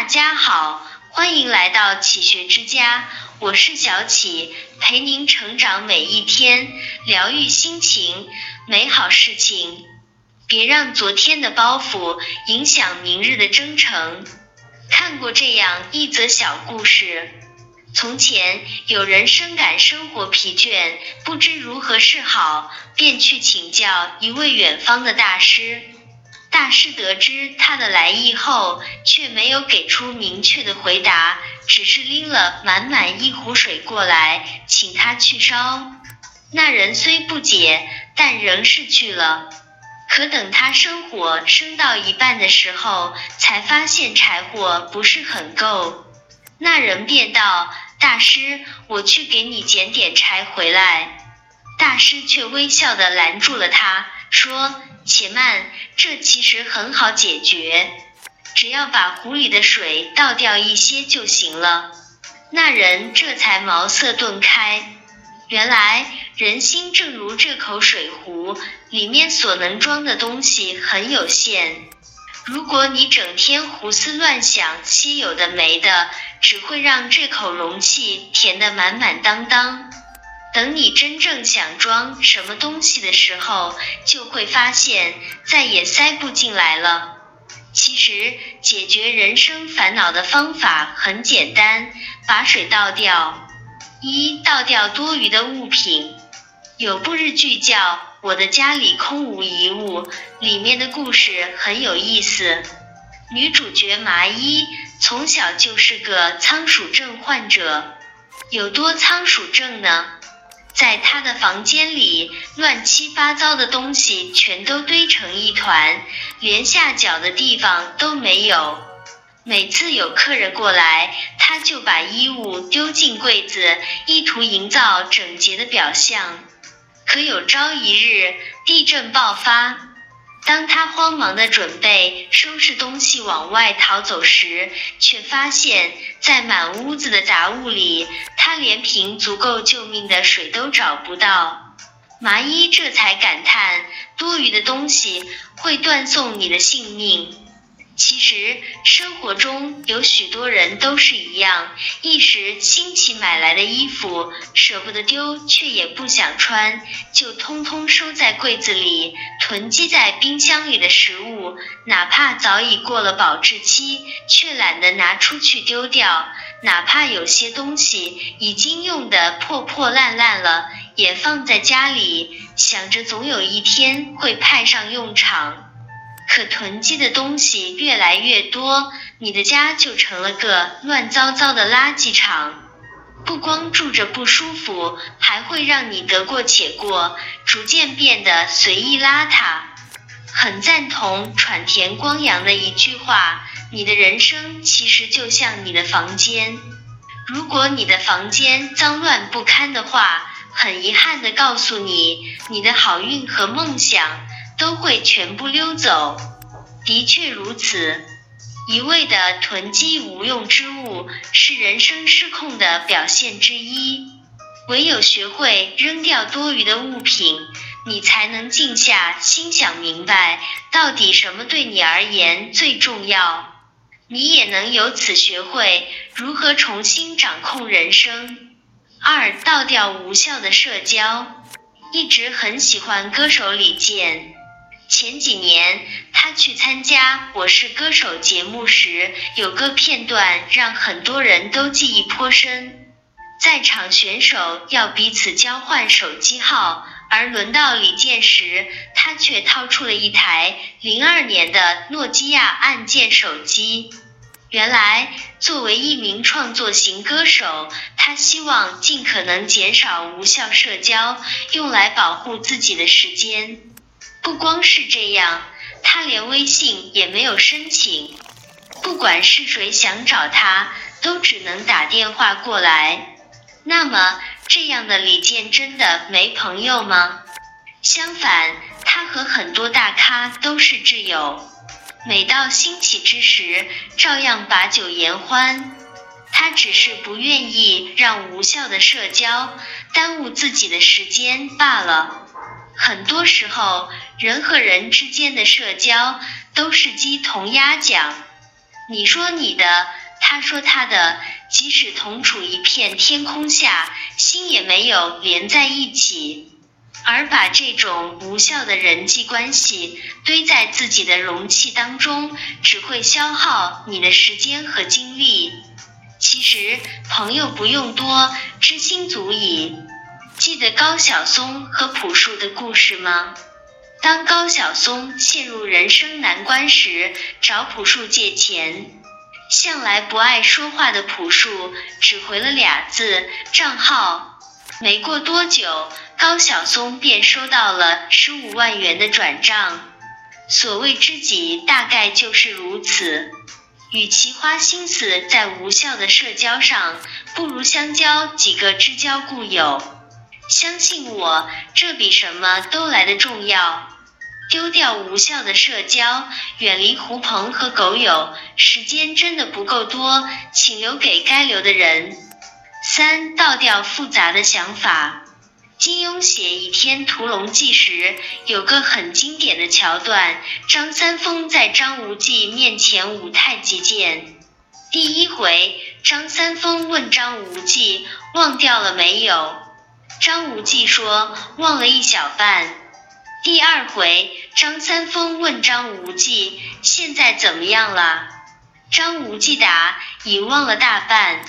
大家好，欢迎来到启学之家，我是小启，陪您成长每一天，疗愈心情，美好事情。别让昨天的包袱影响明日的征程。看过这样一则小故事：从前有人深感生活疲倦，不知如何是好，便去请教一位远方的大师。大师得知他的来意后，却没有给出明确的回答，只是拎了满满一壶水过来，请他去烧。那人虽不解，但仍是去了。可等他生火生到一半的时候，才发现柴火不是很够。那人便道：“大师，我去给你捡点柴回来。”大师却微笑的拦住了他，说：“且慢，这其实很好解决，只要把壶里的水倒掉一些就行了。”那人这才茅塞顿开。原来人心正如这口水壶，里面所能装的东西很有限。如果你整天胡思乱想些有的没的，只会让这口容器填得满满当当。等你真正想装什么东西的时候，就会发现再也塞不进来了。其实解决人生烦恼的方法很简单，把水倒掉。一倒掉多余的物品。有部日剧叫《我的家里空无一物》，里面的故事很有意思。女主角麻衣从小就是个仓鼠症患者，有多仓鼠症呢？在他的房间里，乱七八糟的东西全都堆成一团，连下脚的地方都没有。每次有客人过来，他就把衣物丢进柜子，意图营造整洁的表象。可有朝一日，地震爆发，当他慌忙的准备收拾东西往外逃走时，却发现，在满屋子的杂物里，他连瓶足够救命的水都找不到。麻衣这才感叹：多余的东西会断送你的性命。其实生活中有许多人都是一样，一时兴起买来的衣服舍不得丢，却也不想穿，就通通收在柜子里；囤积在冰箱里的食物，哪怕早已过了保质期，却懒得拿出去丢掉；哪怕有些东西已经用得破破烂烂了，也放在家里，想着总有一天会派上用场。可囤积的东西越来越多，你的家就成了个乱糟糟的垃圾场。不光住着不舒服，还会让你得过且过，逐渐变得随意邋遢。很赞同喘田光阳的一句话：你的人生其实就像你的房间。如果你的房间脏乱不堪的话，很遗憾的告诉你，你的好运和梦想。都会全部溜走。的确如此，一味的囤积无用之物是人生失控的表现之一。唯有学会扔掉多余的物品，你才能静下心想明白，到底什么对你而言最重要。你也能由此学会如何重新掌控人生。二，倒掉无效的社交。一直很喜欢歌手李健。前几年，他去参加《我是歌手》节目时，有个片段让很多人都记忆颇深。在场选手要彼此交换手机号，而轮到李健时，他却掏出了一台零二年的诺基亚按键手机。原来，作为一名创作型歌手，他希望尽可能减少无效社交，用来保护自己的时间。不光是这样，他连微信也没有申请。不管是谁想找他，都只能打电话过来。那么，这样的李健真的没朋友吗？相反，他和很多大咖都是挚友。每到兴起之时，照样把酒言欢。他只是不愿意让无效的社交耽误自己的时间罢了。很多时候，人和人之间的社交都是鸡同鸭讲。你说你的，他说他的，即使同处一片天空下，心也没有连在一起。而把这种无效的人际关系堆在自己的容器当中，只会消耗你的时间和精力。其实，朋友不用多，知心足矣。记得高晓松和朴树的故事吗？当高晓松陷入人生难关时，找朴树借钱。向来不爱说话的朴树只回了俩字：账号。没过多久。高晓松便收到了十五万元的转账。所谓知己，大概就是如此。与其花心思在无效的社交上，不如相交几个知交故友。相信我，这比什么都来得重要。丢掉无效的社交，远离狐朋和狗友。时间真的不够多，请留给该留的人。三，倒掉复杂的想法。金庸写《倚天屠龙记》时，有个很经典的桥段：张三丰在张无忌面前舞太极剑。第一回，张三丰问张无忌忘掉了没有？张无忌说忘了一小半。第二回，张三丰问张无忌现在怎么样了？张无忌答已忘了大半。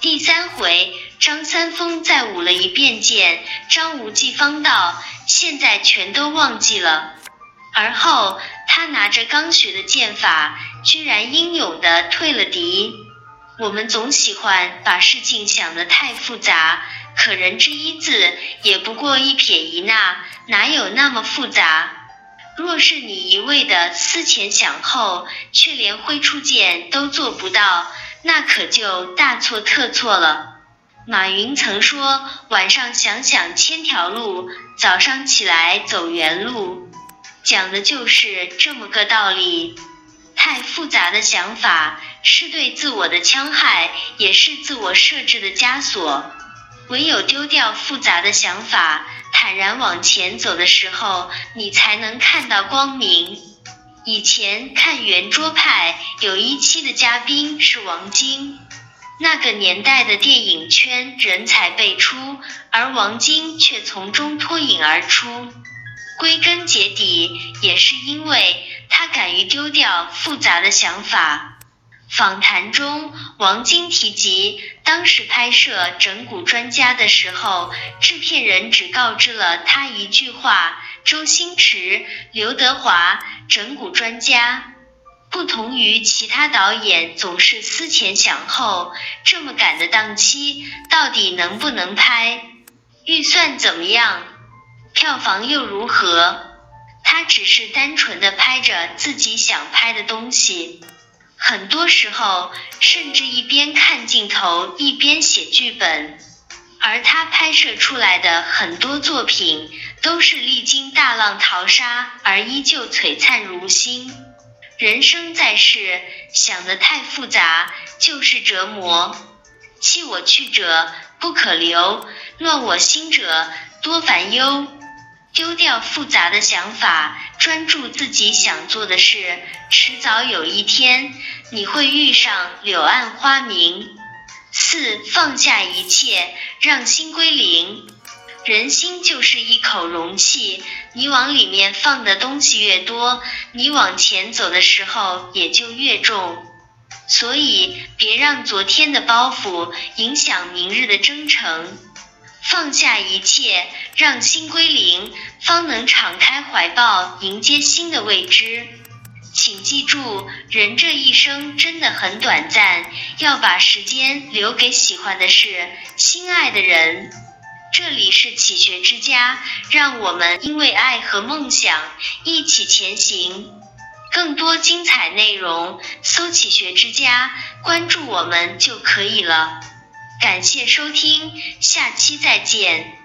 第三回。张三丰再舞了一遍剑，张无忌方道：“现在全都忘记了。”而后他拿着刚学的剑法，居然英勇的退了敌。我们总喜欢把事情想得太复杂，可人之一字也不过一撇一捺，哪有那么复杂？若是你一味的思前想后，却连挥出剑都做不到，那可就大错特错了。马云曾说：“晚上想想千条路，早上起来走原路。”讲的就是这么个道理。太复杂的想法是对自我的戕害，也是自我设置的枷锁。唯有丢掉复杂的想法，坦然往前走的时候，你才能看到光明。以前看圆桌派有一期的嘉宾是王晶。那个年代的电影圈人才辈出，而王晶却从中脱颖而出。归根结底，也是因为他敢于丢掉复杂的想法。访谈中，王晶提及，当时拍摄《整蛊专家》的时候，制片人只告知了他一句话：周星驰、刘德华，整蛊专家。不同于其他导演总是思前想后，这么赶的档期到底能不能拍？预算怎么样？票房又如何？他只是单纯的拍着自己想拍的东西，很多时候甚至一边看镜头一边写剧本。而他拍摄出来的很多作品都是历经大浪淘沙而依旧璀璨如新。人生在世，想得太复杂就是折磨。弃我去者不可留，乱我心者多烦忧。丢掉复杂的想法，专注自己想做的事，迟早有一天你会遇上柳暗花明。四放下一切，让心归零。人心就是一口容器，你往里面放的东西越多，你往前走的时候也就越重。所以，别让昨天的包袱影响明日的征程。放下一切，让心归零，方能敞开怀抱，迎接新的未知。请记住，人这一生真的很短暂，要把时间留给喜欢的事，心爱的人。这里是启学之家，让我们因为爱和梦想一起前行。更多精彩内容，搜“启学之家”，关注我们就可以了。感谢收听，下期再见。